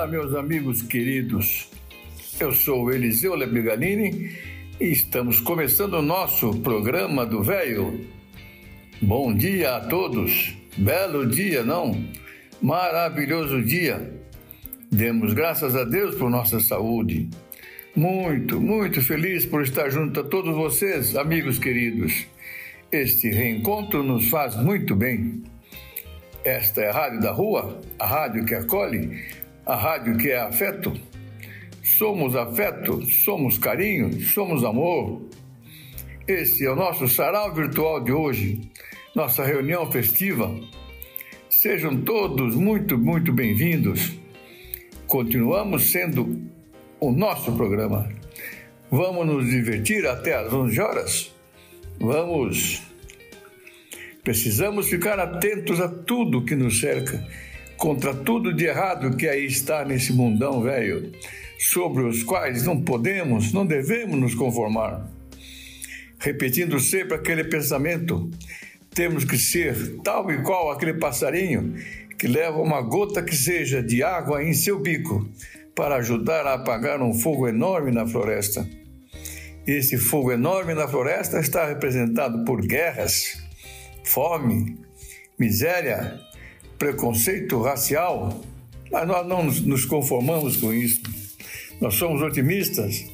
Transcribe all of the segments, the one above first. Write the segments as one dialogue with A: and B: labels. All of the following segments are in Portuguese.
A: Dia, meus amigos queridos. Eu sou Eliseu Lebigalini e estamos começando o nosso programa do Velho. Bom dia a todos. Belo dia, não? Maravilhoso dia. Demos graças a Deus por nossa saúde. Muito, muito feliz por estar junto a todos vocês, amigos queridos. Este reencontro nos faz muito bem. Esta é a Rádio da Rua, a rádio que acolhe, a rádio que é afeto. Somos afeto, somos carinho, somos amor. Esse é o nosso sarau virtual de hoje, nossa reunião festiva. Sejam todos muito, muito bem-vindos. Continuamos sendo o nosso programa. Vamos nos divertir até às 11 horas? Vamos. Precisamos ficar atentos a tudo que nos cerca, contra tudo de errado que aí está nesse mundão velho sobre os quais não podemos, não devemos nos conformar. Repetindo sempre aquele pensamento, temos que ser tal e qual aquele passarinho que leva uma gota que seja de água em seu bico para ajudar a apagar um fogo enorme na floresta. Esse fogo enorme na floresta está representado por guerras, fome, miséria, preconceito racial, mas nós não nos conformamos com isso. Nós somos otimistas.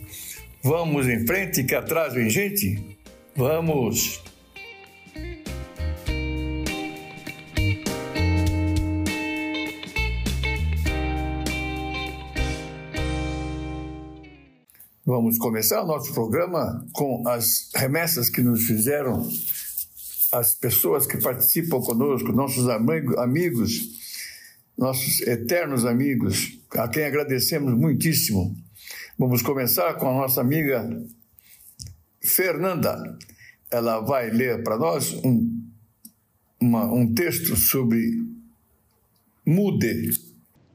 A: Vamos em frente que atrás vem gente. Vamos. Vamos começar o nosso programa com as remessas que nos fizeram as pessoas que participam conosco, nossos amigos nossos eternos amigos, a quem agradecemos muitíssimo. Vamos começar com a nossa amiga Fernanda. Ela vai ler para nós um, uma, um texto sobre Mude.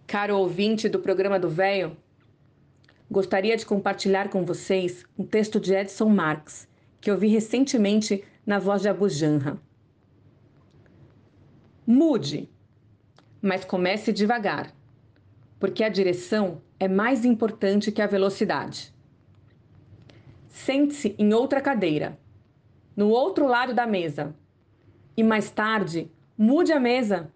B: Caro ouvinte do programa do Véio, gostaria de compartilhar com vocês um texto de Edson Marx, que ouvi recentemente na voz de Abu Janra. Mude mas comece devagar, porque a direção é mais importante que a velocidade. Sente-se em outra cadeira, no outro lado da mesa, e mais tarde mude a mesa.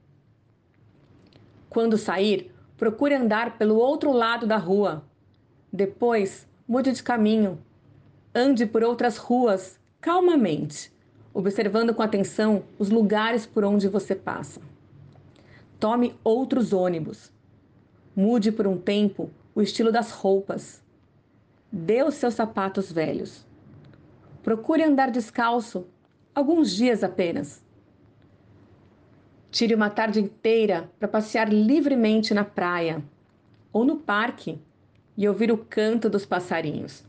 B: Quando sair, procure andar pelo outro lado da rua. Depois, mude de caminho. Ande por outras ruas calmamente, observando com atenção os lugares por onde você passa. Tome outros ônibus. Mude por um tempo o estilo das roupas. Dê os seus sapatos velhos. Procure andar descalço, alguns dias apenas. Tire uma tarde inteira para passear livremente na praia ou no parque e ouvir o canto dos passarinhos.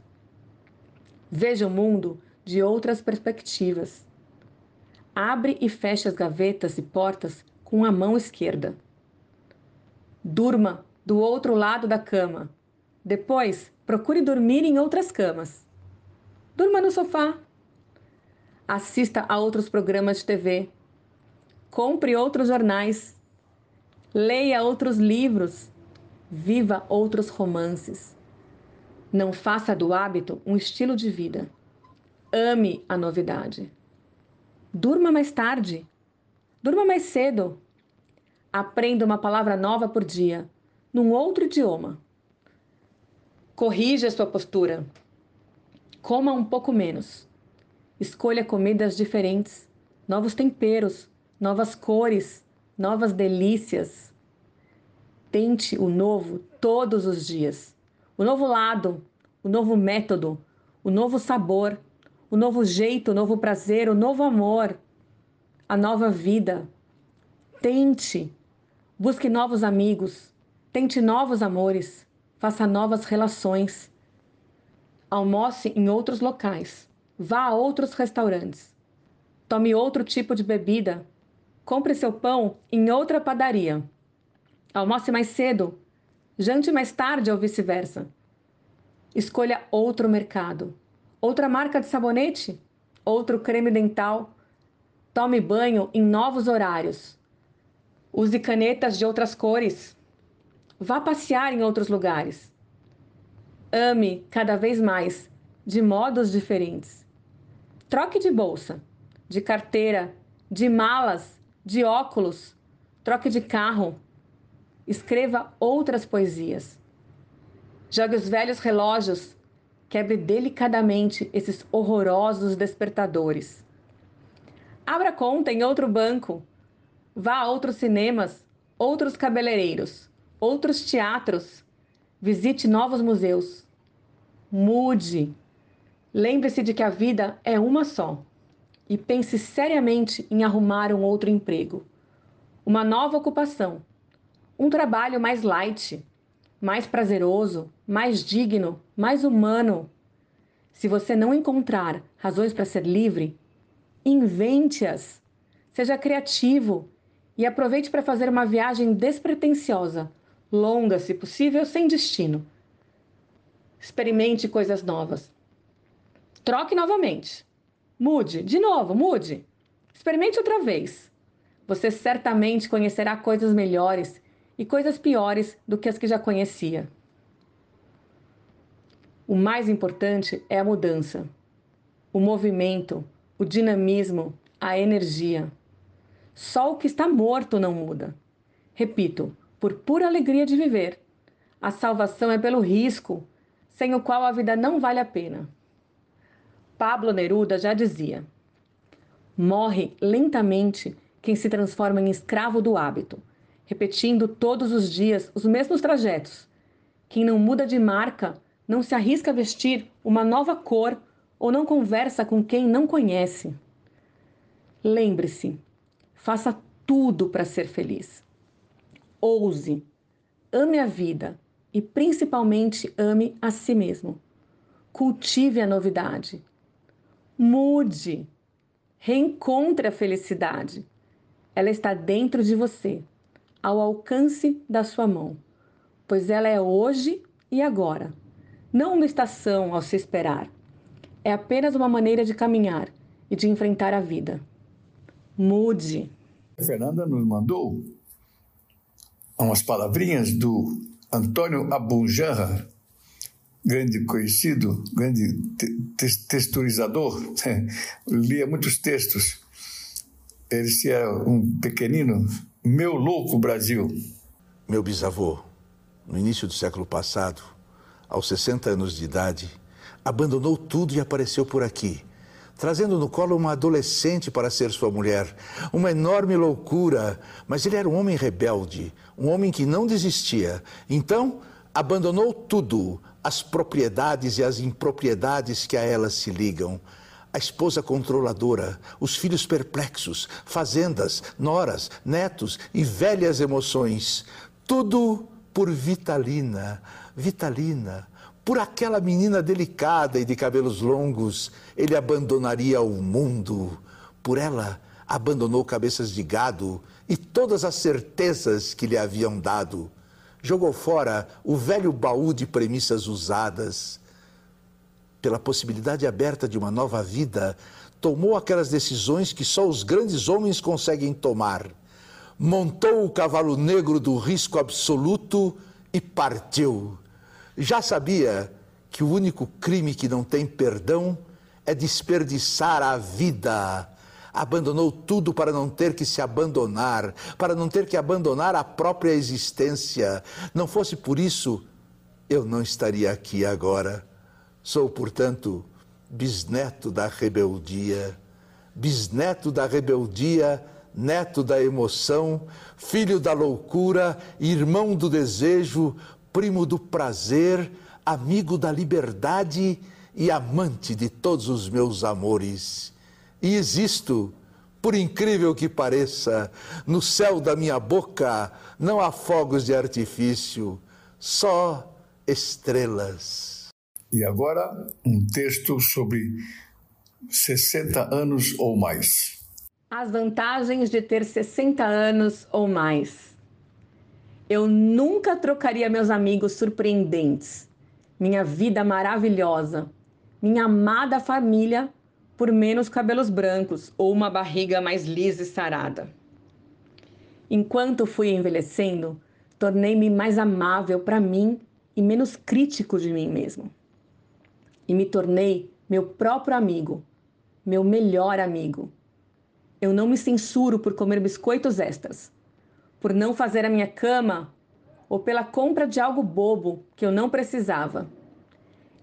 B: Veja o mundo de outras perspectivas. Abre e feche as gavetas e portas com a mão esquerda. Durma do outro lado da cama. Depois, procure dormir em outras camas. Durma no sofá. Assista a outros programas de TV. Compre outros jornais. Leia outros livros. Viva outros romances. Não faça do hábito um estilo de vida. Ame a novidade. Durma mais tarde. Durma mais cedo. Aprenda uma palavra nova por dia, num outro idioma. Corrija sua postura. Coma um pouco menos. Escolha comidas diferentes, novos temperos, novas cores, novas delícias. Tente o novo todos os dias. O novo lado, o novo método, o novo sabor, o novo jeito, o novo prazer, o novo amor. a nova vida. Tente, busque novos amigos, tente novos amores, faça novas relações. Almoce em outros locais, vá a outros restaurantes, tome outro tipo de bebida, compre seu pão em outra padaria. Almoce mais cedo, jante mais tarde ou vice-versa. Escolha outro mercado, outra marca de sabonete, outro creme dental. Tome banho em novos horários. Use canetas de outras cores. Vá passear em outros lugares. Ame cada vez mais, de modos diferentes. Troque de bolsa, de carteira, de malas, de óculos. Troque de carro. Escreva outras poesias. Jogue os velhos relógios Quebre delicadamente esses horrorosos despertadores. Abra conta em outro banco. Vá a outros cinemas, outros cabeleireiros, outros teatros. Visite novos museus. Mude. Lembre-se de que a vida é uma só. E pense seriamente em arrumar um outro emprego. Uma nova ocupação. Um trabalho mais light, mais prazeroso, mais digno, mais humano. Se você não encontrar razões para ser livre, invente-as. Seja criativo e aproveite para fazer uma viagem despretensiosa, longa, se possível, sem destino. Experimente coisas novas. Troque novamente. Mude, de novo, mude. Experimente outra vez. Você certamente conhecerá coisas melhores e coisas piores do que as que já conhecia. O mais importante é a mudança, o movimento, o dinamismo, a energia. Só o que está morto não muda. Repito, por pura alegria de viver. A salvação é pelo risco, sem o qual a vida não vale a pena. Pablo Neruda já dizia: morre lentamente quem se transforma em escravo do hábito repetindo todos os dias os mesmos trajetos. Quem não muda de marca não se arrisca a vestir uma nova cor ou não conversa com quem não conhece. Lembre-se, faça tudo para ser feliz. Ouse, ame a vida e principalmente ame a si mesmo. Cultive a novidade. Mude. Reencontre a felicidade. Ela está dentro de você ao alcance da sua mão, pois ela é hoje e agora, não uma estação ao se esperar. É apenas uma maneira de caminhar e de enfrentar a vida. Mude.
A: A Fernanda nos mandou umas palavrinhas do Antônio Abunjanra, grande conhecido, grande te texturizador, lia muitos textos. Ele se era um pequenino meu louco Brasil.
C: Meu bisavô, no início do século passado, aos 60 anos de idade, abandonou tudo e apareceu por aqui, trazendo no colo uma adolescente para ser sua mulher. Uma enorme loucura, mas ele era um homem rebelde, um homem que não desistia. Então, abandonou tudo, as propriedades e as impropriedades que a elas se ligam a esposa controladora, os filhos perplexos, fazendas, noras, netos e velhas emoções. Tudo por Vitalina, Vitalina. Por aquela menina delicada e de cabelos longos, ele abandonaria o mundo. Por ela, abandonou cabeças de gado e todas as certezas que lhe haviam dado. Jogou fora o velho baú de premissas usadas pela possibilidade aberta de uma nova vida, tomou aquelas decisões que só os grandes homens conseguem tomar. Montou o cavalo negro do risco absoluto e partiu. Já sabia que o único crime que não tem perdão é desperdiçar a vida. Abandonou tudo para não ter que se abandonar, para não ter que abandonar a própria existência. Não fosse por isso, eu não estaria aqui agora. Sou, portanto, bisneto da rebeldia, bisneto da rebeldia, neto da emoção, filho da loucura, irmão do desejo, primo do prazer, amigo da liberdade e amante de todos os meus amores. E existo Por incrível que pareça, no céu da minha boca não há fogos de artifício, só estrelas.
A: E agora, um texto sobre 60 anos ou mais.
B: As vantagens de ter 60 anos ou mais. Eu nunca trocaria meus amigos surpreendentes, minha vida maravilhosa, minha amada família por menos cabelos brancos ou uma barriga mais lisa e sarada. Enquanto fui envelhecendo, tornei-me mais amável para mim e menos crítico de mim mesmo. E me tornei meu próprio amigo, meu melhor amigo. Eu não me censuro por comer biscoitos extras, por não fazer a minha cama ou pela compra de algo bobo que eu não precisava.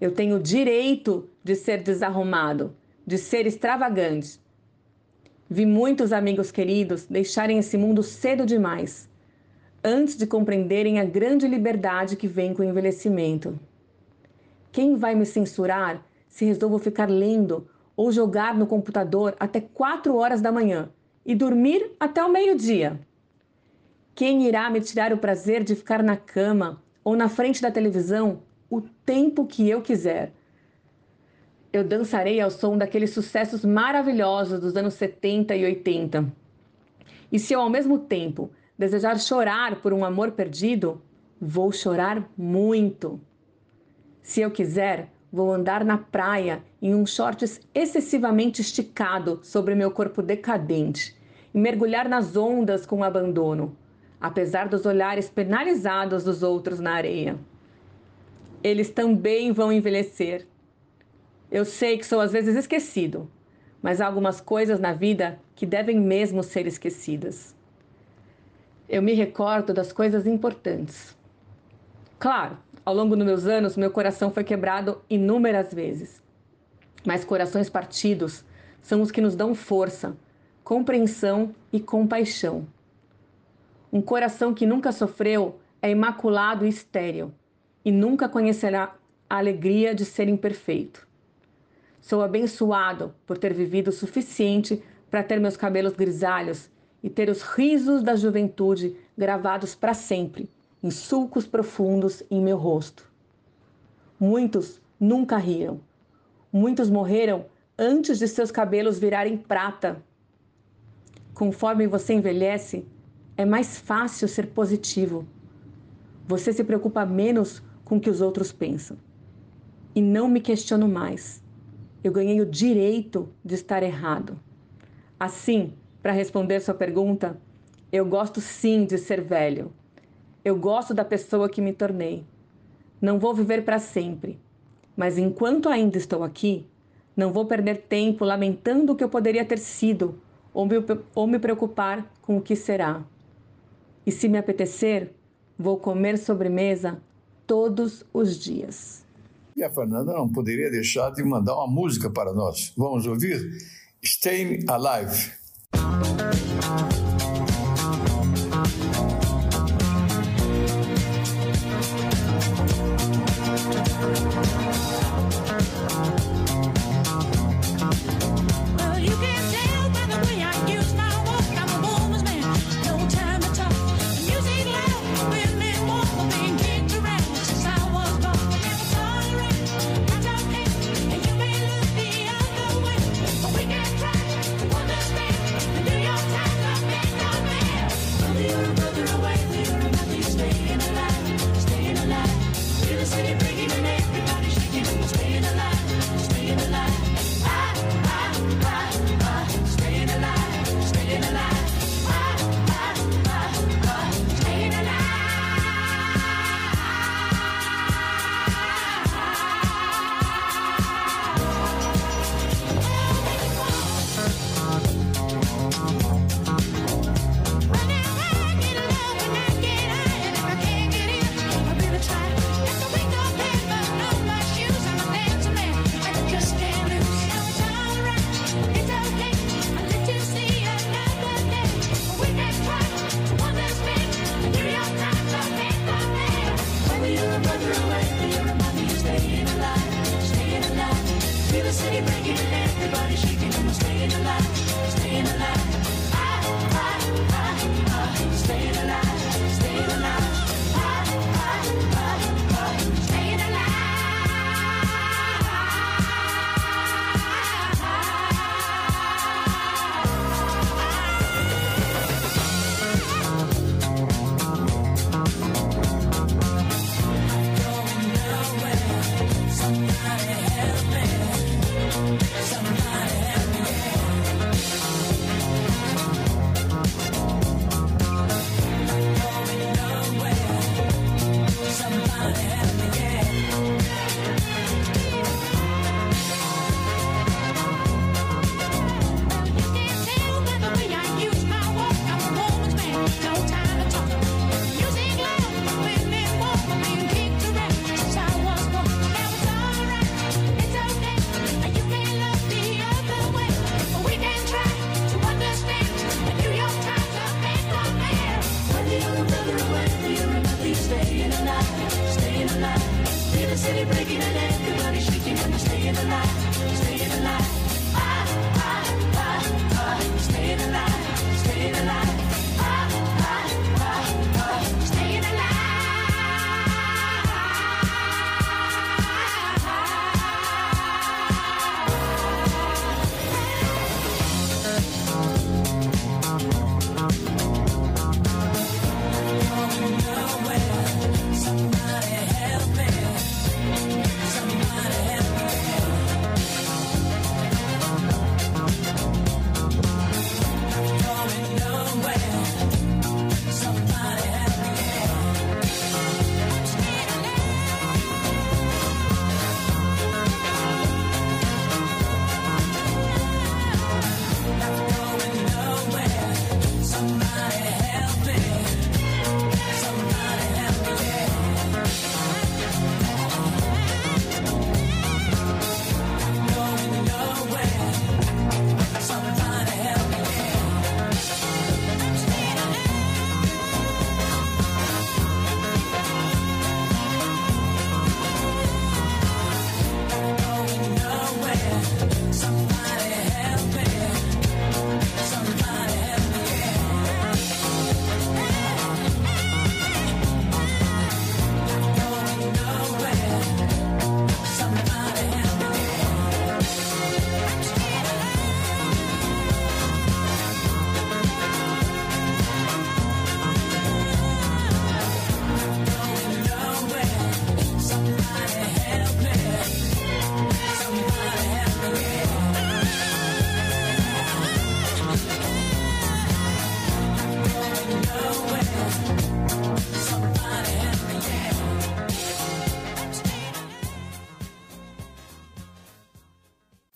B: Eu tenho o direito de ser desarrumado, de ser extravagante. Vi muitos amigos queridos deixarem esse mundo cedo demais, antes de compreenderem a grande liberdade que vem com o envelhecimento. Quem vai me censurar se resolvo ficar lendo ou jogar no computador até quatro horas da manhã e dormir até o meio-dia? Quem irá me tirar o prazer de ficar na cama ou na frente da televisão o tempo que eu quiser? eu dançarei ao som daqueles sucessos maravilhosos dos anos 70 e 80. E se eu ao mesmo tempo desejar chorar por um amor perdido, vou chorar muito. Se eu quiser, vou andar na praia em um shorts excessivamente esticado sobre meu corpo decadente e mergulhar nas ondas com abandono, apesar dos olhares penalizados dos outros na areia. Eles também vão envelhecer eu sei que sou às vezes esquecido, mas há algumas coisas na vida que devem mesmo ser esquecidas. Eu me recordo das coisas importantes. Claro, ao longo dos meus anos, meu coração foi quebrado inúmeras vezes. Mas corações partidos são os que nos dão força, compreensão e compaixão. Um coração que nunca sofreu é imaculado e estéril e nunca conhecerá a alegria de ser imperfeito. Sou abençoado por ter vivido o suficiente para ter meus cabelos grisalhos e ter os risos da juventude gravados para sempre em sulcos profundos em meu rosto. Muitos nunca riram. Muitos morreram antes de seus cabelos virarem prata. Conforme você envelhece, é mais fácil ser positivo. Você se preocupa menos com o que os outros pensam. E não me questiono mais eu ganhei o direito de estar errado. Assim, para responder sua pergunta, eu gosto sim de ser velho. Eu gosto da pessoa que me tornei. Não vou viver para sempre, mas enquanto ainda estou aqui, não vou perder tempo lamentando o que eu poderia ter sido ou me, ou me preocupar com o que será. E se me apetecer, vou comer sobremesa todos os dias.
A: E a Fernanda não poderia deixar de mandar uma música para nós. Vamos ouvir? Staying Alive.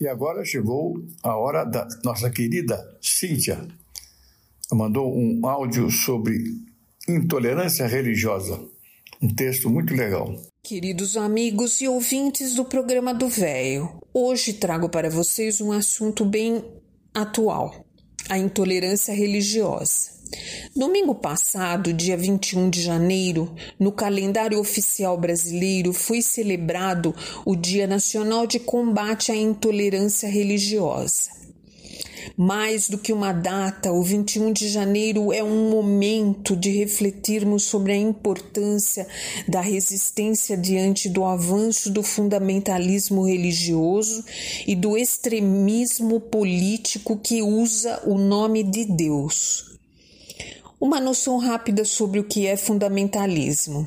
A: E agora chegou a hora da nossa querida Cíntia. Mandou um áudio sobre intolerância religiosa. Um texto muito legal.
D: Queridos amigos e ouvintes do programa do Véio, hoje trago para vocês um assunto bem atual: a intolerância religiosa. Domingo passado, dia 21 de janeiro, no calendário oficial brasileiro foi celebrado o Dia Nacional de Combate à Intolerância Religiosa. Mais do que uma data, o 21 de janeiro é um momento de refletirmos sobre a importância da resistência diante do avanço do fundamentalismo religioso e do extremismo político que usa o nome de Deus. Uma noção rápida sobre o que é fundamentalismo.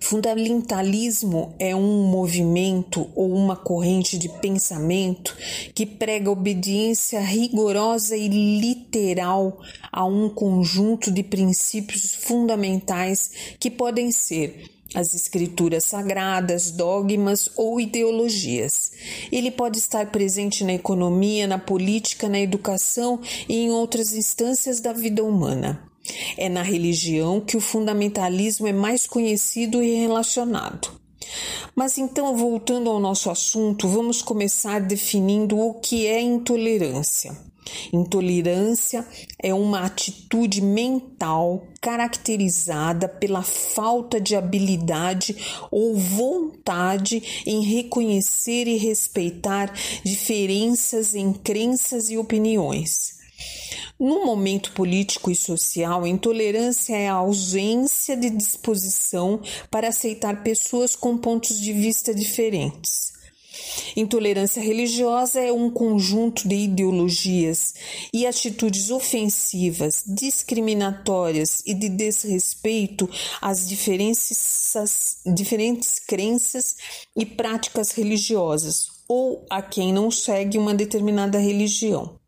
D: Fundamentalismo é um movimento ou uma corrente de pensamento que prega obediência rigorosa e literal a um conjunto de princípios fundamentais que podem ser as escrituras sagradas, dogmas ou ideologias. Ele pode estar presente na economia, na política, na educação e em outras instâncias da vida humana. É na religião que o fundamentalismo é mais conhecido e relacionado. Mas então, voltando ao nosso assunto, vamos começar definindo o que é intolerância. Intolerância é uma atitude mental caracterizada pela falta de habilidade ou vontade em reconhecer e respeitar diferenças em crenças e opiniões. No momento político e social, intolerância é a ausência de disposição para aceitar pessoas com pontos de vista diferentes. Intolerância religiosa é um conjunto de ideologias e atitudes ofensivas, discriminatórias e de desrespeito às diferentes, diferentes crenças e práticas religiosas ou a quem não segue uma determinada religião.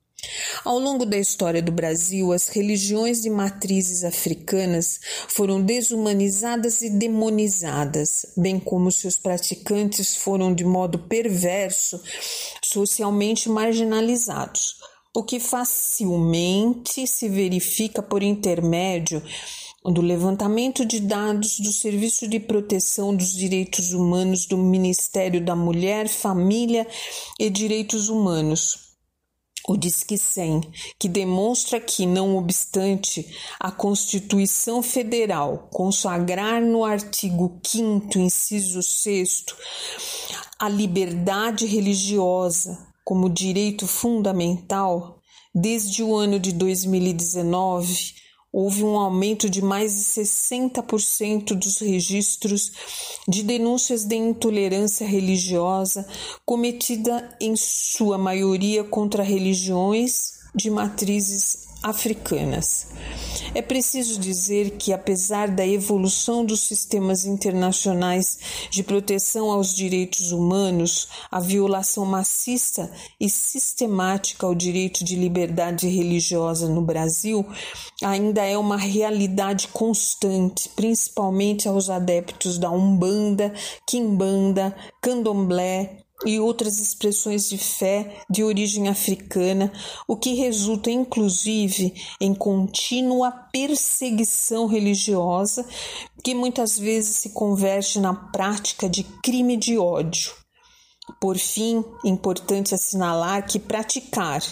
D: Ao longo da história do Brasil, as religiões de matrizes africanas foram desumanizadas e demonizadas, bem como seus praticantes foram, de modo perverso, socialmente marginalizados, o que facilmente se verifica por intermédio do levantamento de dados do Serviço de Proteção dos Direitos Humanos do Ministério da Mulher, Família e Direitos Humanos o Disque 100, que demonstra que, não obstante a Constituição Federal consagrar no artigo 5, inciso 6, a liberdade religiosa como direito fundamental, desde o ano de 2019, houve um aumento de mais de 60% dos registros de denúncias de intolerância religiosa cometida em sua maioria contra religiões de matrizes africanas. É preciso dizer que, apesar da evolução dos sistemas internacionais de proteção aos direitos humanos, a violação maciça e sistemática ao direito de liberdade religiosa no Brasil ainda é uma realidade constante, principalmente aos adeptos da Umbanda, Quimbanda, Candomblé, e outras expressões de fé de origem africana, o que resulta inclusive em contínua perseguição religiosa, que muitas vezes se converte na prática de crime de ódio. Por fim, importante assinalar que praticar,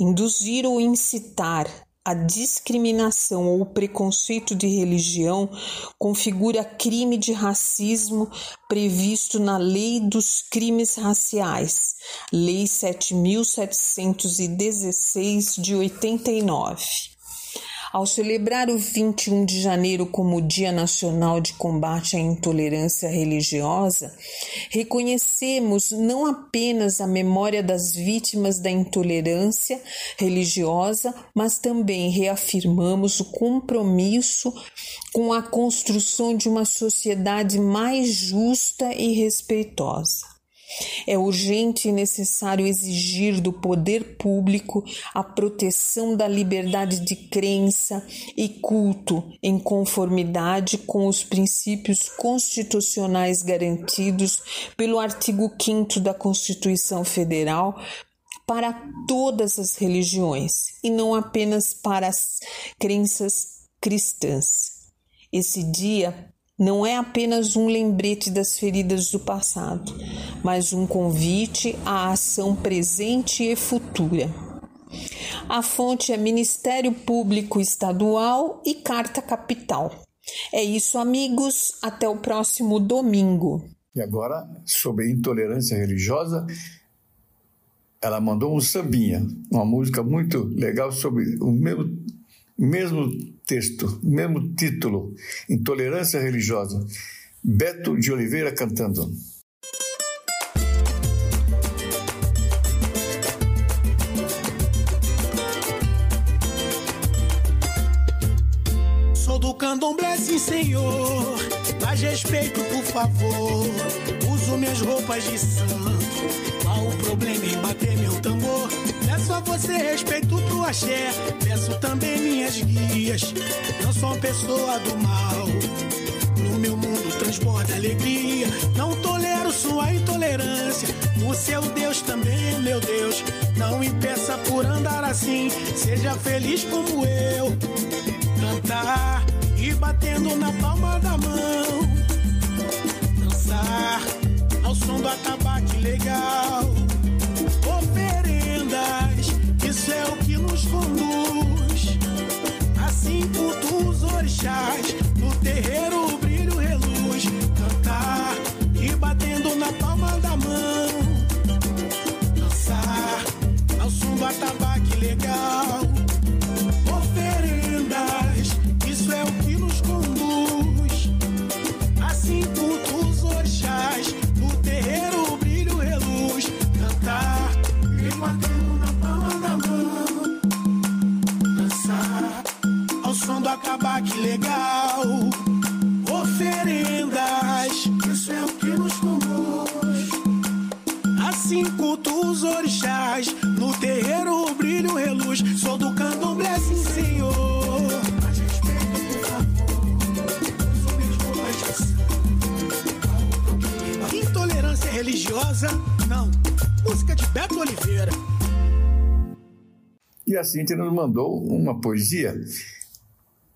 D: induzir ou incitar a discriminação ou preconceito de religião configura crime de racismo previsto na Lei dos Crimes Raciais, Lei 7716 de 89. Ao celebrar o 21 de janeiro como Dia Nacional de Combate à Intolerância Religiosa, reconhecemos não apenas a memória das vítimas da intolerância religiosa, mas também reafirmamos o compromisso com a construção de uma sociedade mais justa e respeitosa. É urgente e necessário exigir do poder público a proteção da liberdade de crença e culto em conformidade com os princípios constitucionais garantidos pelo artigo 5 da Constituição Federal para todas as religiões e não apenas para as crenças cristãs. Esse dia não é apenas um lembrete das feridas do passado, mas um convite à ação presente e futura. A fonte é Ministério Público Estadual e Carta Capital. É isso, amigos. Até o próximo domingo.
A: E agora, sobre intolerância religiosa, ela mandou um sambinha, uma música muito legal sobre o mesmo, mesmo texto, mesmo título, Intolerância Religiosa. Beto de Oliveira cantando.
E: Sou do candomblé, sim, senhor. Mais respeito, por favor. Uso minhas roupas de santo. Qual o problema em bater meu? Peço a você respeito pro axé. Peço também minhas guias. Não sou uma pessoa do mal. No meu mundo transborda alegria. Não tolero sua intolerância. O seu Deus também é meu Deus. Não impeça por andar assim. Seja feliz como eu. Cantar e batendo na palma da mão. Dançar ao som do atabaque legal. Isso é o que nos conduz. Assim culto os orixás, no terreiro o brilho reluz. Cantar e batendo na palma da mão. Dançar ao som do atabaque legal. Beto Oliveira.
A: E a Cíntia nos mandou uma poesia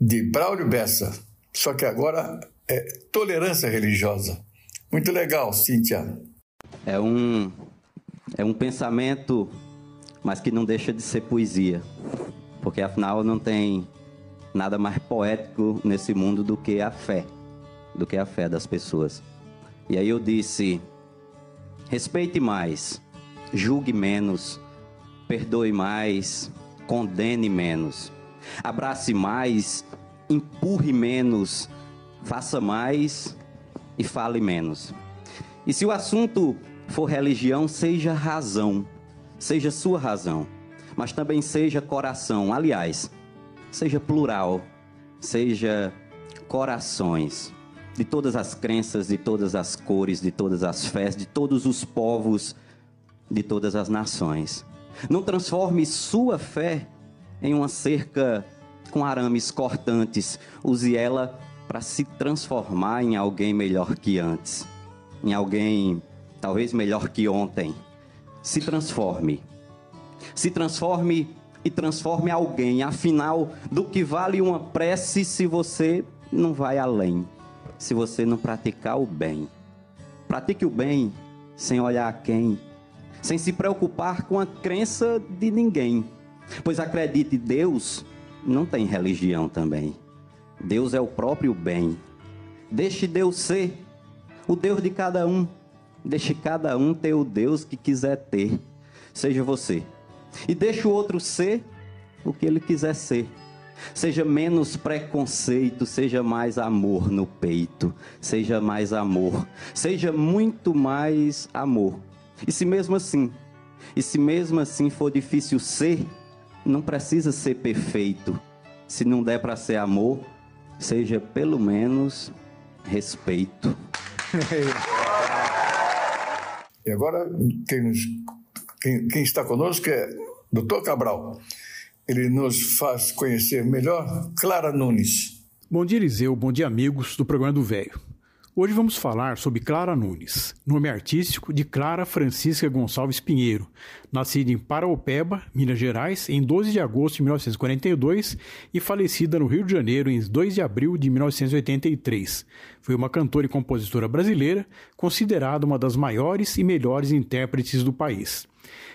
A: de Braulio Bessa, só que agora é tolerância religiosa. Muito legal, Cíntia.
F: É um, é um pensamento, mas que não deixa de ser poesia. Porque afinal não tem nada mais poético nesse mundo do que a fé, do que a fé das pessoas. E aí eu disse: respeite mais, julgue menos, perdoe mais, condene menos, abrace mais, empurre menos, faça mais e fale menos. E se o assunto for religião, seja razão, seja sua razão, mas também seja coração. Aliás, seja plural, seja corações de todas as crenças, de todas as cores, de todas as fés, de todos os povos, de todas as nações. Não transforme sua fé em uma cerca com arames cortantes. Use ela para se transformar em alguém melhor que antes, em alguém talvez melhor que ontem. Se transforme. Se transforme e transforme alguém. Afinal, do que vale uma prece se você não vai além? Se você não praticar o bem. Pratique o bem sem olhar a quem, sem se preocupar com a crença de ninguém. Pois acredite, Deus não tem religião também. Deus é o próprio bem. Deixe Deus ser o Deus de cada um. Deixe cada um ter o Deus que quiser ter. Seja você. E deixe o outro ser o que ele quiser ser. Seja menos preconceito, seja mais amor no peito, seja mais amor, seja muito mais amor. E se mesmo assim, e se mesmo assim for difícil ser, não precisa ser perfeito. Se não der para ser amor, seja pelo menos respeito.
A: E agora quem, quem, quem está conosco é Dr. Cabral. Ele nos faz conhecer melhor Clara Nunes.
G: Bom dia, Eliseu. Bom dia, amigos do programa do Velho. Hoje vamos falar sobre Clara Nunes, nome artístico de Clara Francisca Gonçalves Pinheiro, nascida em Paraopeba, Minas Gerais, em 12 de agosto de 1942 e falecida no Rio de Janeiro em 2 de abril de 1983. Foi uma cantora e compositora brasileira, considerada uma das maiores e melhores intérpretes do país.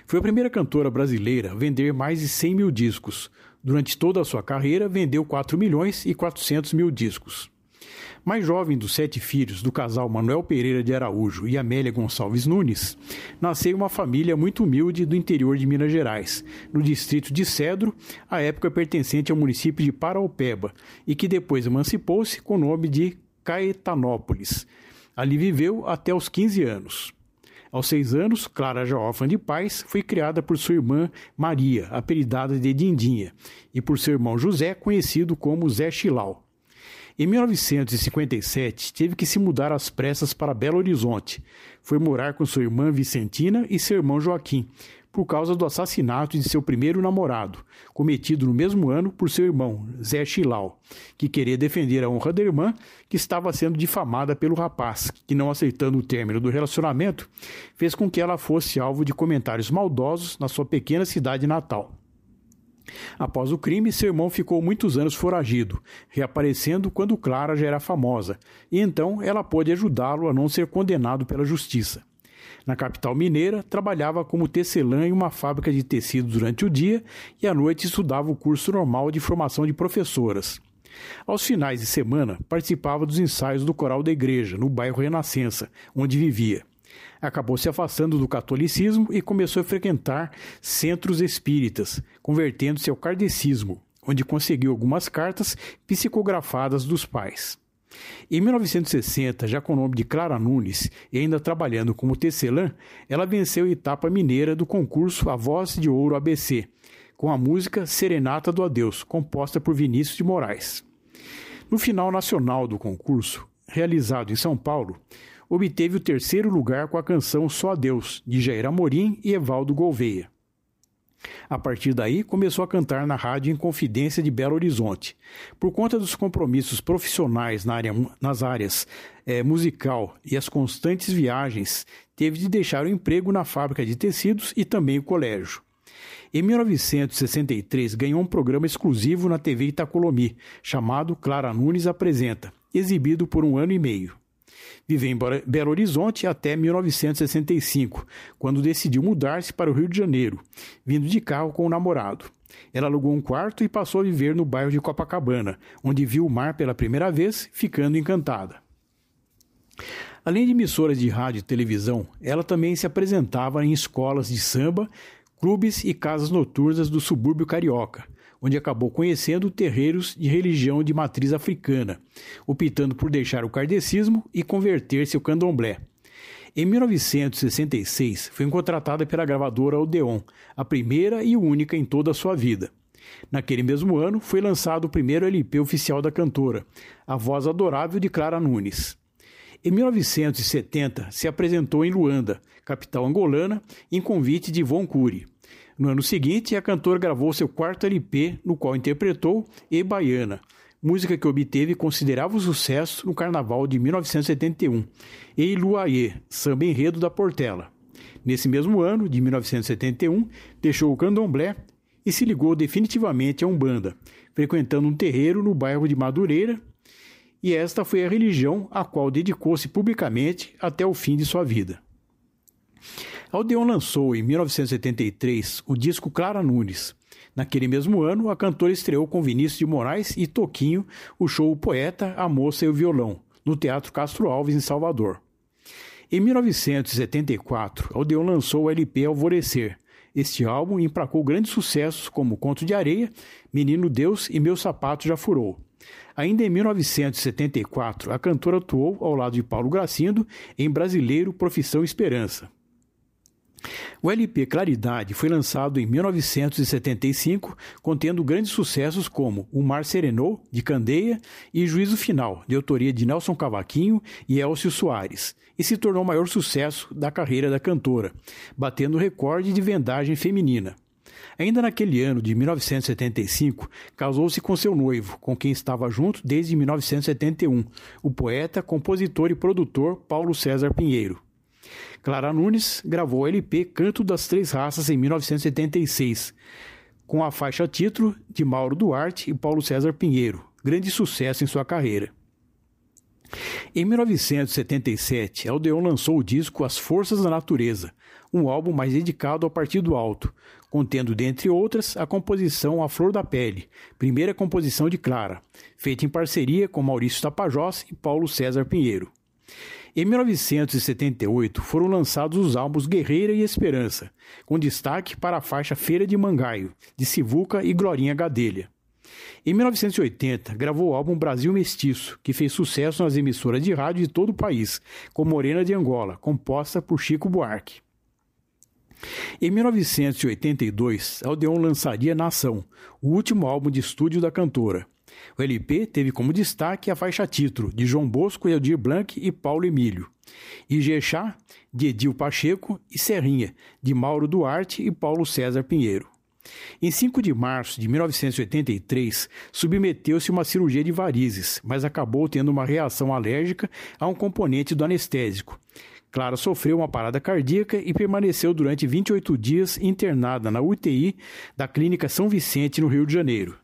G: Foi a primeira cantora brasileira a vender mais de 100 mil discos. Durante toda a sua carreira, vendeu 4 milhões e 400 mil discos. Mais jovem dos sete filhos do casal Manuel Pereira de Araújo e Amélia Gonçalves Nunes, nasceu uma família muito humilde do interior de Minas Gerais, no distrito de Cedro, à época pertencente ao município de Paraupeba, e que depois emancipou-se com o nome de Caetanópolis. Ali viveu até os 15 anos. Aos seis anos, Clara, já órfã de pais, foi criada por sua irmã Maria, apelidada de Dindinha, e por seu irmão José, conhecido como Zé Chilau. Em 1957, teve que se mudar às pressas para Belo Horizonte. Foi morar com sua irmã Vicentina e seu irmão Joaquim, por causa do assassinato de seu primeiro namorado, cometido no mesmo ano por seu irmão, Zé Chilau, que queria defender a honra da irmã, que estava sendo difamada pelo rapaz, que, não aceitando o término do relacionamento, fez com que ela fosse alvo de comentários maldosos na sua pequena cidade natal. Após o crime, seu irmão ficou muitos anos foragido, reaparecendo quando Clara já era famosa, e então ela pôde ajudá-lo a não ser condenado pela justiça. Na capital mineira, trabalhava como tecelã em uma fábrica de tecidos durante o dia e à noite estudava o curso normal de formação de professoras. Aos finais de semana, participava dos ensaios do coral da igreja, no bairro Renascença, onde vivia acabou se afastando do catolicismo e começou a frequentar centros espíritas, convertendo-se ao kardecismo, onde conseguiu algumas cartas psicografadas dos pais. Em 1960, já com o nome de Clara Nunes e ainda trabalhando como tecelã, ela venceu a etapa mineira do concurso A Voz de Ouro ABC, com a música Serenata do Adeus, composta por Vinícius de Moraes. No final nacional do concurso, realizado em São Paulo, obteve o terceiro lugar com a canção Só Deus, de Jair Amorim e Evaldo Gouveia. A partir daí, começou a cantar na rádio Inconfidência de Belo Horizonte. Por conta dos compromissos profissionais na área, nas áreas é, musical e as constantes viagens, teve de deixar o emprego na fábrica de tecidos e também o colégio. Em 1963, ganhou um programa exclusivo na TV Itacolomi, chamado Clara Nunes Apresenta, exibido por um ano e meio. Viveu em Belo Horizonte até 1965, quando decidiu mudar-se para o Rio de Janeiro, vindo de carro com o namorado. Ela alugou um quarto e passou a viver no bairro de Copacabana, onde viu o mar pela primeira vez, ficando encantada. Além de emissoras de rádio e televisão, ela também se apresentava em escolas de samba, clubes e casas noturnas do subúrbio carioca, onde acabou conhecendo terreiros de religião de matriz africana, optando por deixar o kardecismo e converter-se ao candomblé. Em 1966, foi contratada pela gravadora Odeon, a primeira e única em toda a sua vida. Naquele mesmo ano, foi lançado o primeiro LP oficial da cantora, A Voz Adorável de Clara Nunes. Em 1970, se apresentou em Luanda, capital angolana, em convite de Von Cury. No ano seguinte, a cantora gravou seu quarto LP, no qual interpretou E Baiana, música que obteve considerável sucesso no Carnaval de 1971, e Luaê, samba enredo da Portela. Nesse mesmo ano, de 1971, deixou o candomblé e se ligou definitivamente a Umbanda, frequentando um terreiro no bairro de Madureira, e esta foi a religião a qual dedicou-se publicamente até o fim de sua vida. Aldeon lançou em 1973 o disco Clara Nunes. Naquele mesmo ano, a cantora estreou com Vinícius de Moraes e Toquinho o show O Poeta, a Moça e o Violão, no Teatro Castro Alves, em Salvador. Em 1974, Aldeon lançou o LP Alvorecer. Este álbum emplacou grandes sucessos como Conto de Areia, Menino Deus e Meu Sapato Já Furou. Ainda em 1974, a cantora atuou ao lado de Paulo Gracindo em Brasileiro Profissão Esperança. O LP Claridade foi lançado em 1975, contendo grandes sucessos como O Mar Serenou, de Candeia, e Juízo Final, de autoria de Nelson Cavaquinho e Elcio Soares, e se tornou o maior sucesso da carreira da cantora, batendo o recorde de vendagem feminina. Ainda naquele ano de 1975, casou-se com seu noivo, com quem estava junto desde 1971, o poeta, compositor e produtor Paulo César Pinheiro. Clara Nunes gravou o LP Canto das Três Raças em 1976, com a faixa título de Mauro Duarte e Paulo César Pinheiro, grande sucesso em sua carreira. Em 1977, Aldeon lançou o disco As Forças da Natureza, um álbum mais dedicado ao Partido Alto, contendo, dentre outras, a composição A Flor da Pele, primeira composição de Clara, feita em parceria com Maurício Tapajós e Paulo César Pinheiro. Em 1978 foram lançados os álbuns Guerreira e Esperança, com destaque para a faixa Feira de Mangaio, de Sivuca e Glorinha Gadelha. Em 1980, gravou o álbum Brasil Mestiço, que fez sucesso nas emissoras de rádio de todo o país, com Morena de Angola, composta por Chico Buarque. Em 1982, Aldeon lançaria Nação, o último álbum de estúdio da cantora. O LP teve como destaque a faixa título de João Bosco, Eldir Blanc e Paulo Emílio, e Gechá, de Edil Pacheco e Serrinha, de Mauro Duarte e Paulo César Pinheiro. Em 5 de março de 1983, submeteu-se a uma cirurgia de varizes, mas acabou tendo uma reação alérgica a um componente do anestésico. Clara sofreu uma parada cardíaca e permaneceu durante 28 dias internada na UTI da Clínica São Vicente, no Rio de Janeiro.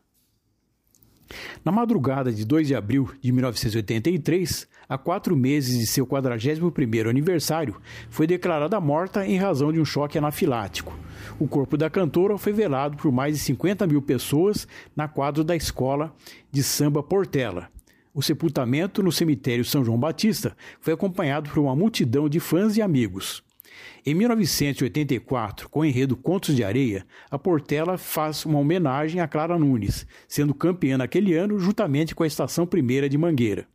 G: Na madrugada de 2 de abril de 1983, a quatro meses de seu 41º aniversário, foi declarada morta em razão de um choque anafilático. O corpo da cantora foi velado por mais de 50 mil pessoas na quadra da escola de samba Portela. O sepultamento no cemitério São João Batista foi acompanhado por uma multidão de fãs e amigos. Em 1984, com o enredo Contos de Areia, a Portela faz uma homenagem a Clara Nunes, sendo campeã naquele ano juntamente com a Estação Primeira de Mangueira.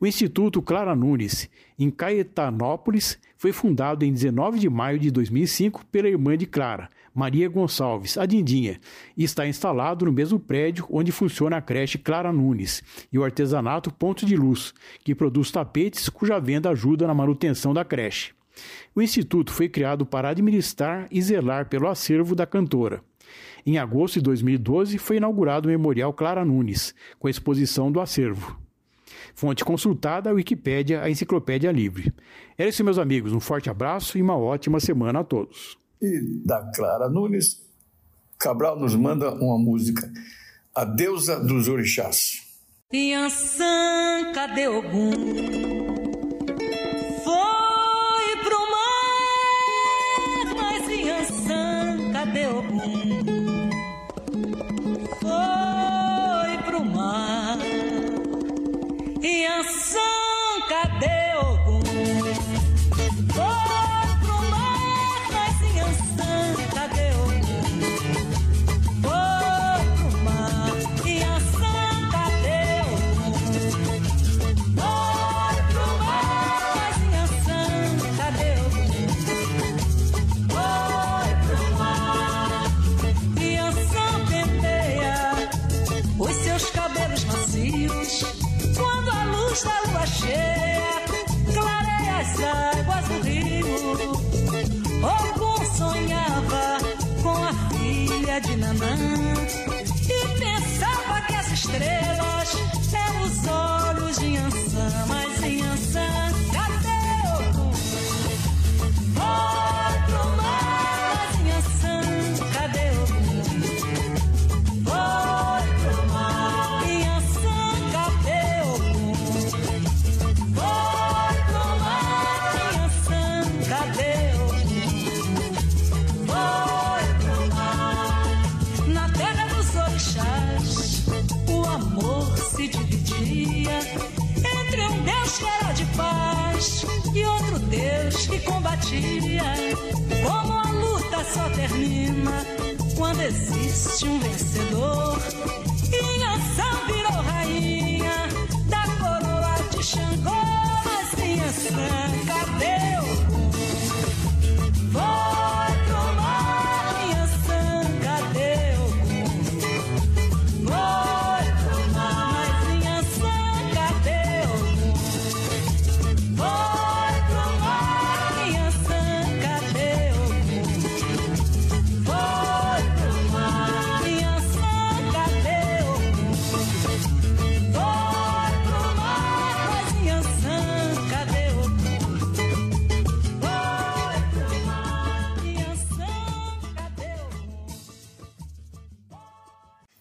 G: O Instituto Clara Nunes, em Caetanópolis, foi fundado em 19 de maio de 2005 pela irmã de Clara, Maria Gonçalves, a Dindinha, e está instalado no mesmo prédio onde funciona a creche Clara Nunes e o artesanato Ponto de Luz, que produz tapetes cuja venda ajuda na manutenção da creche. O instituto foi criado para administrar e zelar pelo acervo da cantora. Em agosto de 2012 foi inaugurado o Memorial Clara Nunes, com a exposição do acervo. Fonte consultada, a Wikipédia, a Enciclopédia Livre. Era isso, meus amigos. Um forte abraço e uma ótima semana a todos.
A: E da Clara Nunes, Cabral nos manda uma música, A Deusa dos Orixás.
H: Piançã, cadê Ogum?
I: Como só termina quando existe um vencedor.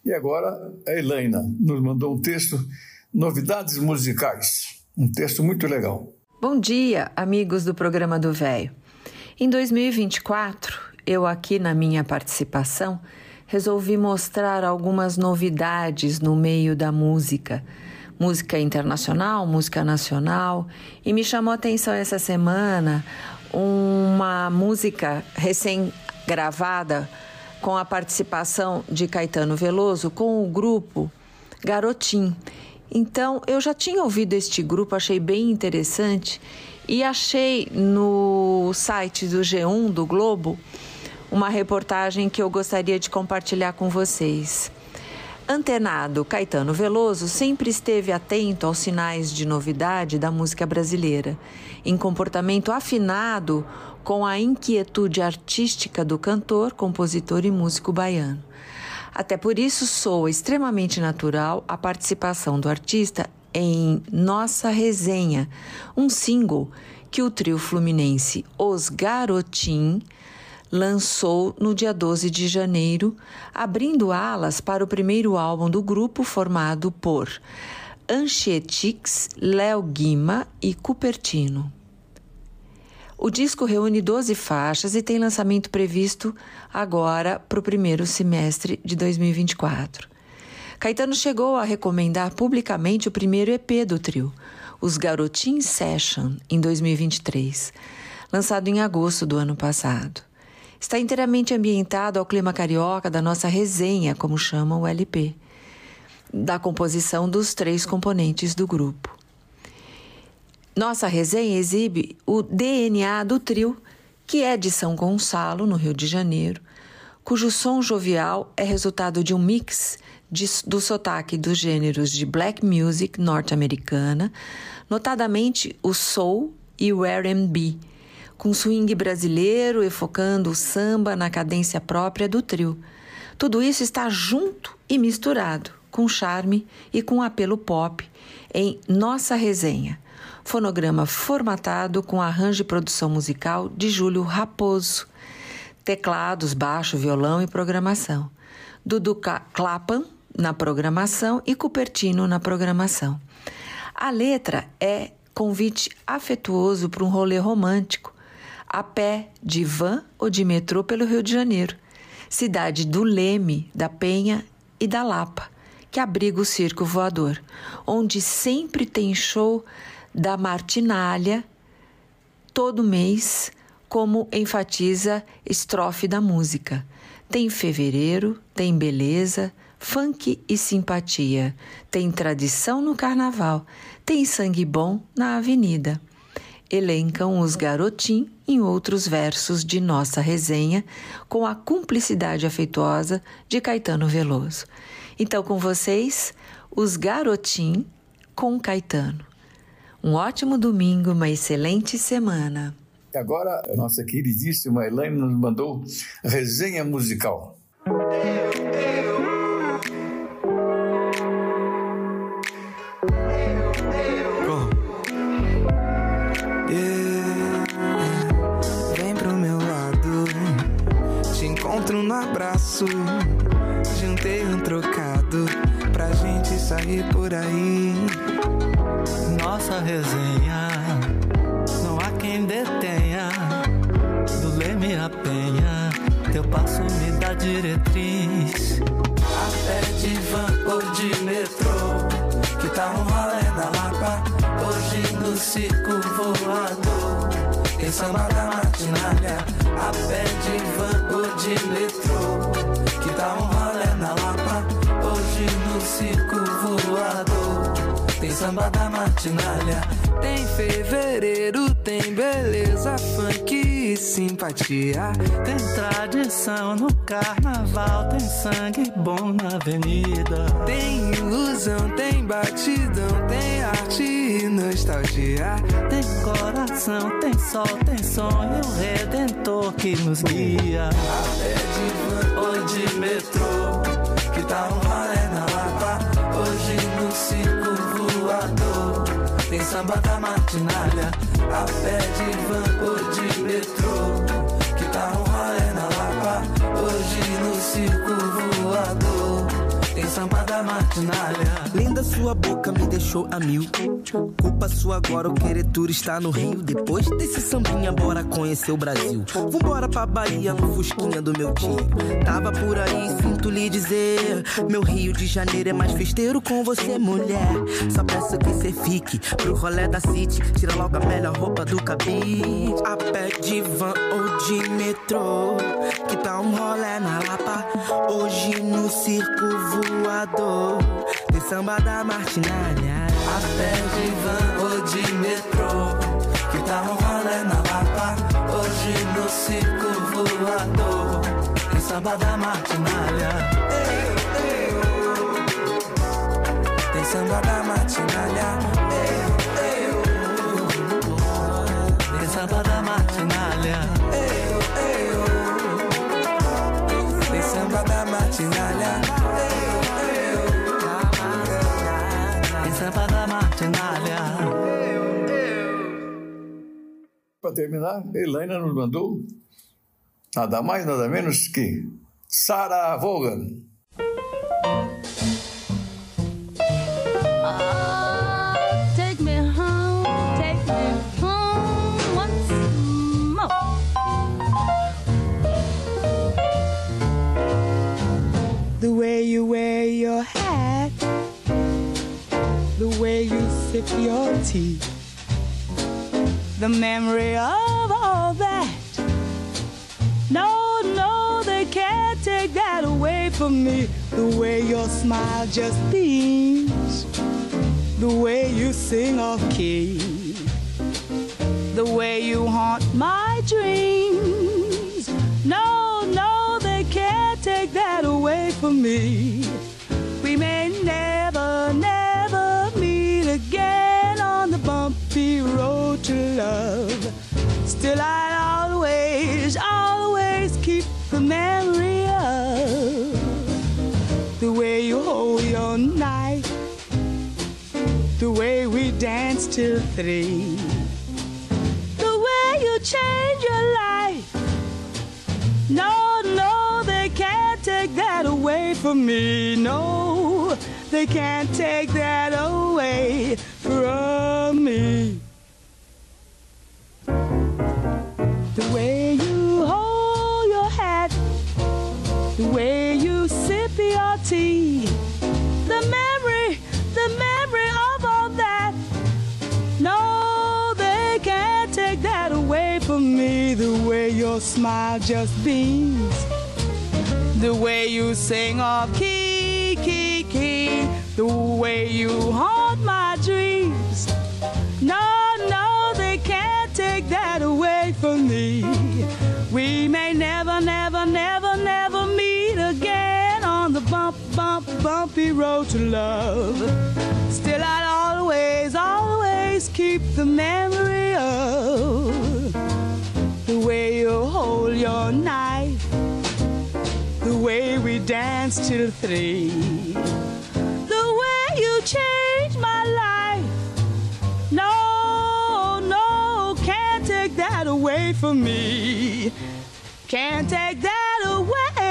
I: E
A: agora a Elaina nos mandou um texto, Novidades Musicais. Um texto muito legal.
J: Bom dia, amigos do programa do Velho. Em 2024, eu aqui na minha participação resolvi mostrar algumas novidades no meio da música. Música internacional, música nacional, e me chamou a atenção essa semana uma música recém-gravada com a participação de Caetano Veloso com o grupo Garotim. Então, eu já tinha ouvido este grupo, achei bem interessante e achei no site do G1 do Globo uma reportagem que eu gostaria de compartilhar com vocês. Antenado Caetano Veloso sempre esteve atento aos sinais de novidade da música brasileira, em comportamento afinado com a inquietude artística do cantor, compositor e músico baiano. Até por isso soa extremamente natural a participação do artista em Nossa Resenha, um single que o trio fluminense Os Garotim lançou no dia 12 de janeiro, abrindo alas para o primeiro álbum do grupo formado por Anchietix, Léo Guima e Cupertino. O disco reúne 12 faixas e tem lançamento previsto agora para o primeiro semestre de 2024. Caetano chegou a recomendar publicamente o primeiro EP do trio, Os Garotin Session, em 2023, lançado em agosto do ano passado. Está inteiramente ambientado ao clima carioca da nossa resenha, como chama o LP, da composição dos três componentes do grupo. Nossa resenha exibe o DNA do trio, que é de São Gonçalo, no Rio de Janeiro, cujo som jovial é resultado de um mix de, do sotaque dos gêneros de black music norte-americana, notadamente o soul e o R&B, com swing brasileiro efocando o samba na cadência própria do trio. Tudo isso está junto e misturado, com charme e com apelo pop, em Nossa Resenha fonograma formatado com arranjo e produção musical de Júlio Raposo, teclados, baixo, violão e programação. Dudu Clapan na programação e Cupertino na programação. A letra é convite afetuoso para um rolê romântico, a pé, de van ou de metrô pelo Rio de Janeiro, cidade do Leme, da Penha e da Lapa, que abriga o circo voador, onde sempre tem show da martinália todo mês, como enfatiza estrofe da música. Tem fevereiro, tem beleza, funk e simpatia, tem tradição no carnaval, tem sangue bom na avenida. Elencam os garotim em outros versos de nossa resenha, com a cumplicidade afetuosa de Caetano Veloso. Então, com vocês, os garotim com Caetano. Um ótimo domingo, uma excelente semana.
A: Agora, a nossa queridíssima Elaine nos mandou resenha musical.
K: Vem pro meu lado, te encontro no abraço. Juntei um trocado pra gente sair por aí
L: nossa resenha. Não há quem detenha do Leme a Penha. Teu passo me dá diretriz.
K: A pé de van ou de metrô, que tá um rolê da Lapa. Hoje no circo voador, tem samba da matinalha. A pé de van ou de metrô, que tá um tem samba da martinalha, tem fevereiro, tem beleza, funk e simpatia.
L: Tem tradição no carnaval, tem sangue bom na avenida.
K: Tem ilusão, tem batidão, tem arte e nostalgia.
L: Tem coração, tem sol, tem sonho, o redentor que nos guia.
K: Até de van ou de metrô, que tá um samba da matinalha, a pé de van ou de metrô. Tem samba da martinalha.
M: Linda sua boca me deixou a mil. Culpa sua agora o querer turistar no Rio. Depois desse sambinha, bora conhecer o Brasil. Vambora pra Bahia no Fusquinha do meu tio. Tava por aí, sinto lhe dizer. Meu Rio de Janeiro é mais festeiro com você, mulher. Só peço que cê fique pro rolê da City. Tira logo a melhor roupa do cabide. A pé de van ou de metrô. Que tal um rolê na Lapa? Hoje no circo voador. Tem samba da martinalha.
K: A pé de van ou de metrô. Que tal um rolê na Lapa? Hoje no circo voador. Tem samba da martinalha. Tem samba da martinalha. Tem samba da martinalha. Samba da martinalha. Samba da martinalha.
A: Para terminar, Elaine nos mandou nada mais, nada menos que Sarah Vaughan.
N: Take me home, take me home once more.
I: The way you wear your way you sip your tea, the memory of all that. No, no, they can't take that away from me. The way your smile just beams, the way you sing off key, the way you haunt my dreams. No, no, they can't take that away from me. We may we danced till three, the way you change your life. No, no, they can't take that away from me. No, they can't take that away from me. The way your smile just beams, the way you sing off key, key, key, the way you haunt my dreams. No, no, they can't take that away from me. We may never, never, never, never meet again on the bump, bump, bumpy road to love. Still, I'd always, always keep the memory your knife, the way we danced till three, the way you changed my life. No, no, can't take that away from me. Can't take that away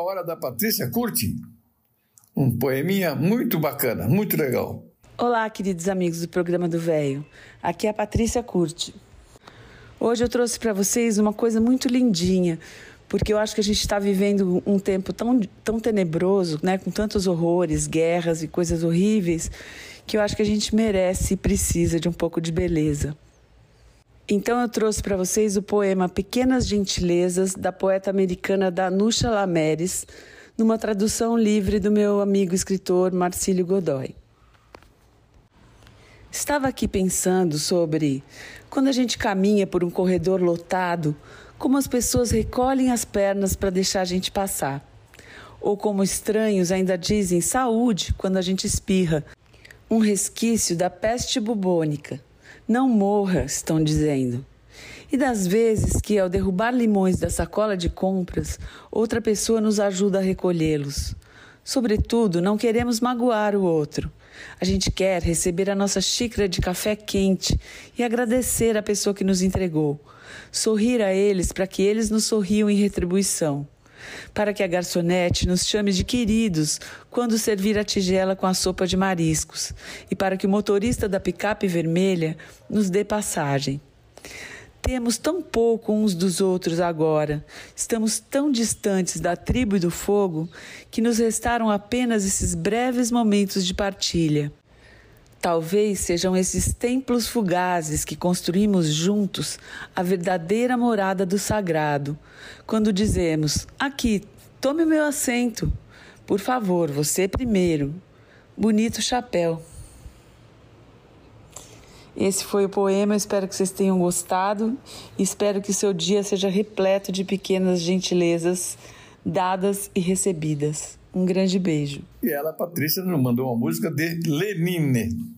A: hora da Patrícia Curti. Um poeminha muito bacana, muito legal.
O: Olá, queridos amigos do programa do Véio. Aqui é a Patrícia Curti. Hoje eu trouxe para vocês uma coisa muito lindinha, porque eu acho que a gente está vivendo um tempo tão, tão tenebroso, né, com tantos horrores, guerras e coisas horríveis, que eu acho que a gente merece e precisa de um pouco de beleza. Então eu trouxe para vocês o poema Pequenas Gentilezas, da poeta americana Danusha Lameres, numa tradução livre do meu amigo escritor Marcílio Godoy. Estava aqui pensando sobre quando a gente caminha por um corredor lotado, como as pessoas recolhem as pernas para deixar a gente passar. Ou como estranhos ainda dizem saúde quando a gente espirra. Um resquício da peste bubônica. Não morra, estão dizendo. E das vezes que, ao derrubar limões da sacola de compras, outra pessoa nos ajuda a recolhê-los. Sobretudo, não queremos magoar o outro. A gente quer receber a nossa xícara de café quente e agradecer a pessoa que nos entregou. Sorrir a eles para que eles nos sorriam em retribuição. Para que a garçonete nos chame de queridos quando servir a tigela com a sopa de mariscos. E para que o motorista da picape vermelha nos dê passagem. Temos tão pouco uns dos outros agora, estamos tão distantes da tribo e do fogo, que nos restaram apenas esses breves momentos de partilha. Talvez sejam esses templos fugazes que construímos juntos a verdadeira morada do sagrado, quando dizemos: Aqui, tome meu assento. Por favor, você primeiro. Bonito chapéu. Esse foi o poema, espero que vocês tenham gostado espero que seu dia seja repleto de pequenas gentilezas dadas e recebidas. Um grande beijo.
P: E ela, Patrícia, nos mandou uma música de Lenine.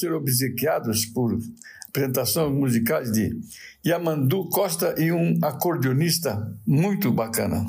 P: Ser obsequiados por apresentações musicais de Yamandu Costa e um acordeonista muito bacana.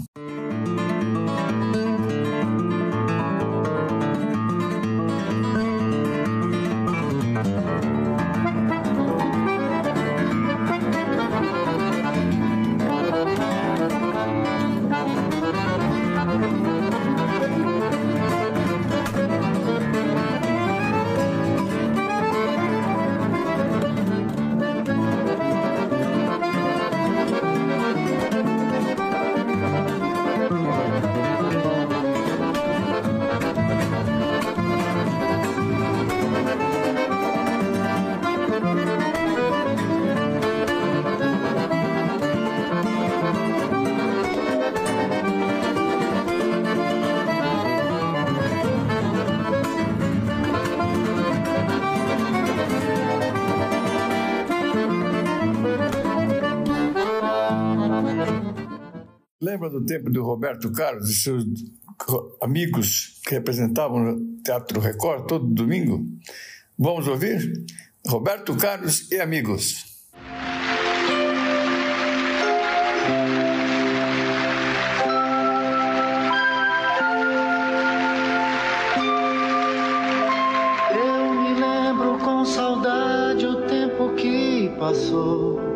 A: Lembra do tempo do Roberto Carlos e seus amigos que representavam o Teatro Record todo domingo? Vamos ouvir? Roberto Carlos e amigos.
Q: Eu me lembro com saudade o tempo que passou.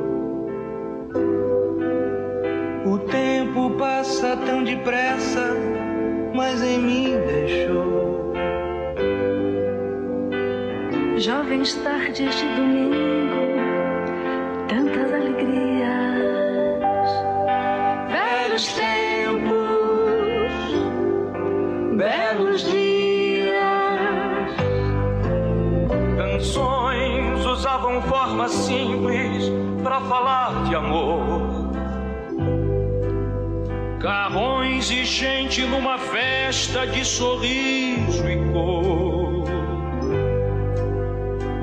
R: Gente numa festa de sorriso e cor.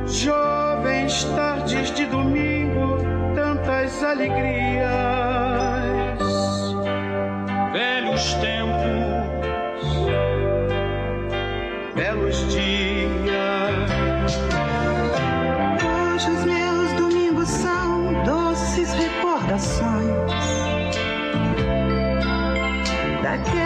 Q: Jovens tardes de domingo, tantas alegrias.
H: good.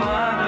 H: Me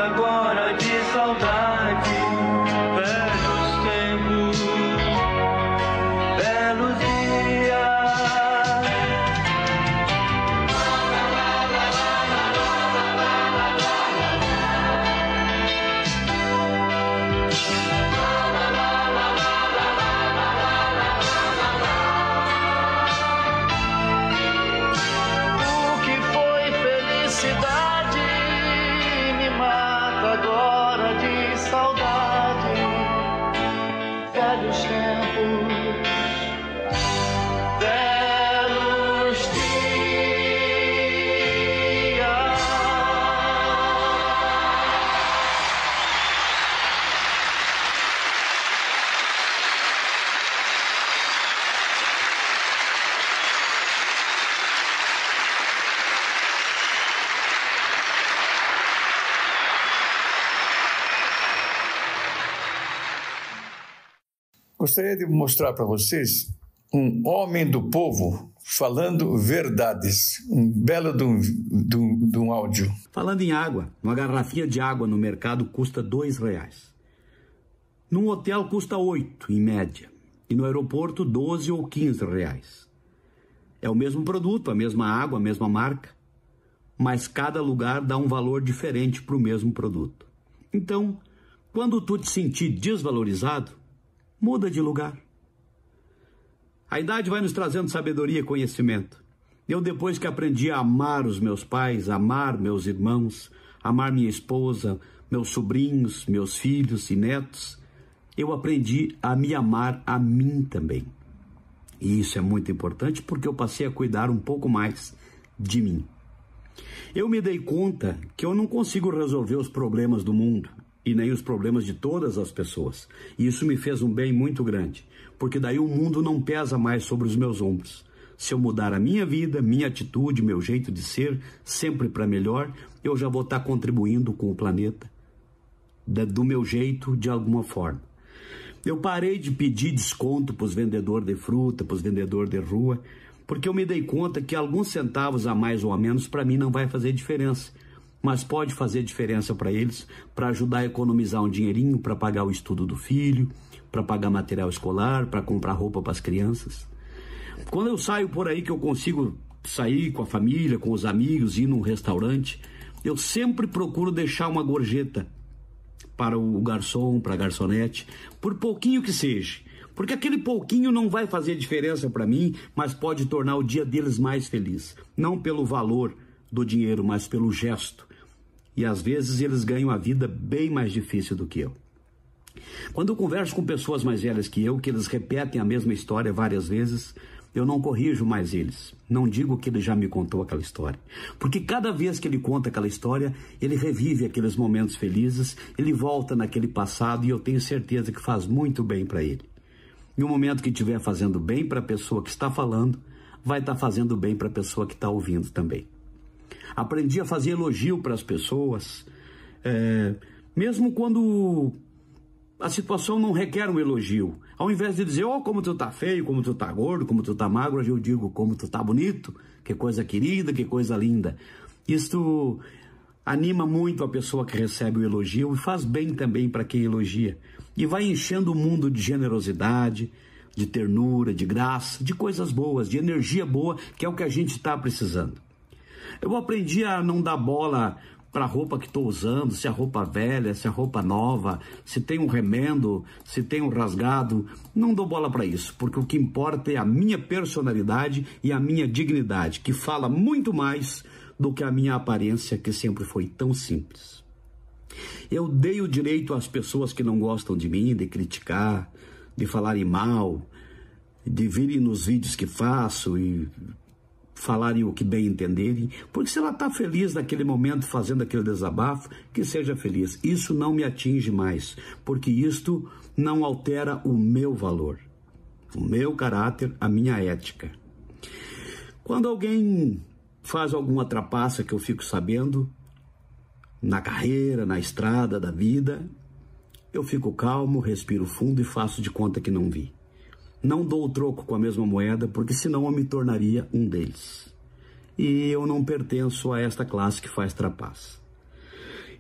A: Gostaria de mostrar para vocês um homem do povo falando verdades. Um belo de um, de um- de um áudio.
S: Falando em água, uma garrafinha de água no mercado custa dois reais. Num hotel custa oito, em média. E no aeroporto, 12 ou 15 reais. É o mesmo produto, a mesma água, a mesma marca, mas cada lugar dá um valor diferente para o mesmo produto. Então, quando tu te sentir desvalorizado, muda de lugar. A idade vai nos trazendo sabedoria e conhecimento. Eu, depois que aprendi a amar os meus pais, amar meus irmãos, amar minha esposa, meus sobrinhos, meus filhos e netos, eu aprendi a me amar a mim também. E isso é muito importante porque eu passei a cuidar um pouco mais de mim. Eu me dei conta que eu não consigo resolver os problemas do mundo e nem os problemas de todas as pessoas. E isso me fez um bem muito grande, porque daí o mundo não pesa mais sobre os meus ombros. Se eu mudar a minha vida, minha atitude, meu jeito de ser, sempre para melhor, eu já vou estar contribuindo com o planeta do meu jeito, de alguma forma. Eu parei de pedir desconto para os vendedores de fruta, para os vendedores de rua, porque eu me dei conta que alguns centavos a mais ou a menos para mim não vai fazer diferença, mas pode fazer diferença para eles, para ajudar a economizar um dinheirinho para pagar o estudo do filho, para pagar material escolar, para comprar roupa para as crianças. Quando eu saio por aí que eu consigo sair com a família, com os amigos, ir num restaurante, eu sempre procuro deixar uma gorjeta para o garçom, para a garçonete, por pouquinho que seja. Porque aquele pouquinho não vai fazer diferença para mim, mas pode tornar o dia deles mais feliz. Não pelo valor do dinheiro, mas pelo gesto. E às vezes eles ganham a vida bem mais difícil do que eu. Quando eu converso com pessoas mais velhas que eu, que eles repetem a mesma história várias vezes, eu não corrijo mais eles. Não digo que ele já me contou aquela história. Porque cada vez que ele conta aquela história, ele revive aqueles momentos felizes, ele volta naquele passado e eu tenho certeza que faz muito bem para ele. E o momento que estiver fazendo bem para a pessoa que está falando, vai estar fazendo bem para a pessoa que está ouvindo também. Aprendi a fazer elogio para as pessoas, é, mesmo quando a situação não requer um elogio. Ao invés de dizer, oh, como tu tá feio, como tu tá gordo, como tu tá magro, eu digo, como tu tá bonito, que coisa querida, que coisa linda. Isto anima muito a pessoa que recebe o elogio e faz bem também para quem elogia. E vai enchendo o mundo de generosidade, de ternura, de graça, de coisas boas, de energia boa, que é o que a gente está precisando. Eu aprendi a não dar bola para a roupa que estou usando, se a roupa velha, se a roupa nova, se tem um remendo, se tem um rasgado. Não dou bola para isso, porque o que importa é a minha personalidade e a minha dignidade, que fala muito mais do que a minha aparência, que sempre foi tão simples. Eu dei o direito às pessoas que não gostam de mim de criticar, de falarem mal, de virem nos vídeos que faço e falarem o que bem entenderem, porque se ela está feliz naquele momento fazendo aquele desabafo, que seja feliz. Isso não me atinge mais, porque isto não altera o meu valor, o meu caráter, a minha ética. Quando alguém faz alguma trapaça que eu fico sabendo, na carreira, na estrada da vida, eu fico calmo, respiro fundo e faço de conta que não vi. Não dou o troco com a mesma moeda, porque senão eu me tornaria um deles. E eu não pertenço a esta classe que faz trapaça.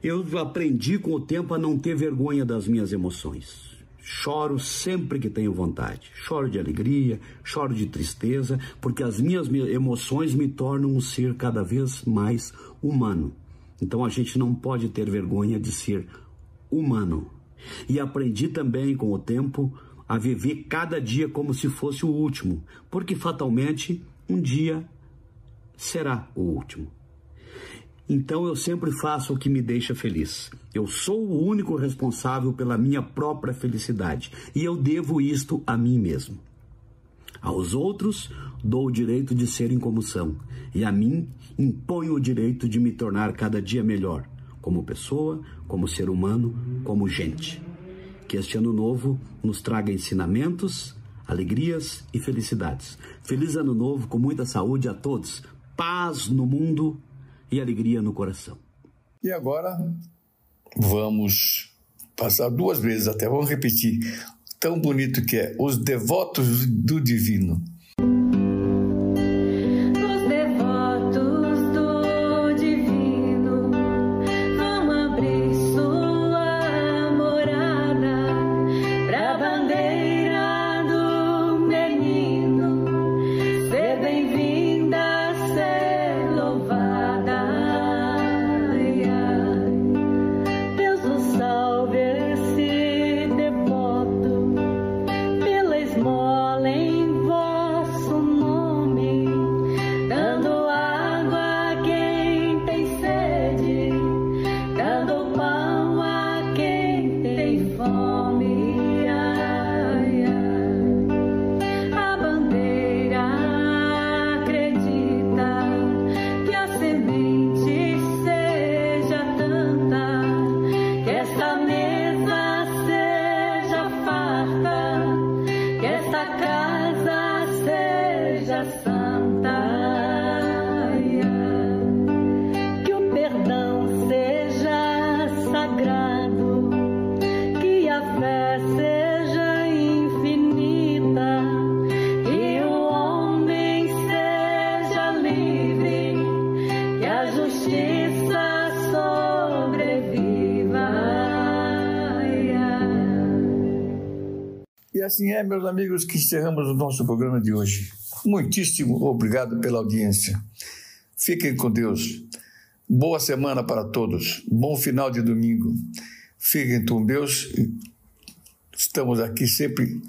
S: Eu aprendi com o tempo a não ter vergonha das minhas emoções. Choro sempre que tenho vontade. Choro de alegria, choro de tristeza, porque as minhas emoções me tornam um ser cada vez mais humano. Então a gente não pode ter vergonha de ser humano. E aprendi também com o tempo a viver cada dia como se fosse o último, porque fatalmente um dia será o último. Então eu sempre faço o que me deixa feliz. Eu sou o único responsável pela minha própria felicidade e eu devo isto a mim mesmo. Aos outros dou o direito de serem como são e a mim imponho o direito de me tornar cada dia melhor, como pessoa, como ser humano, como gente. Que este ano novo nos traga ensinamentos, alegrias e felicidades. Feliz ano novo com muita saúde a todos, paz no mundo e alegria no coração.
A: E agora vamos passar duas vezes até, vamos repetir. Tão bonito que é Os Devotos do Divino. Amigos, que encerramos o nosso programa de hoje. Muitíssimo obrigado pela audiência. Fiquem com Deus. Boa semana para todos. Bom final de domingo. Fiquem com Deus. Estamos aqui sempre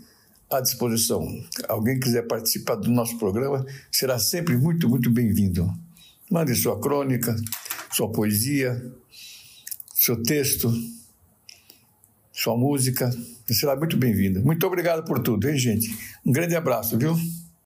A: à disposição. Alguém quiser participar do nosso programa, será sempre muito, muito bem-vindo. Mande sua crônica, sua poesia, seu texto, sua música. Será muito bem-vindo. Muito obrigado por tudo, hein, gente? Um grande abraço, viu?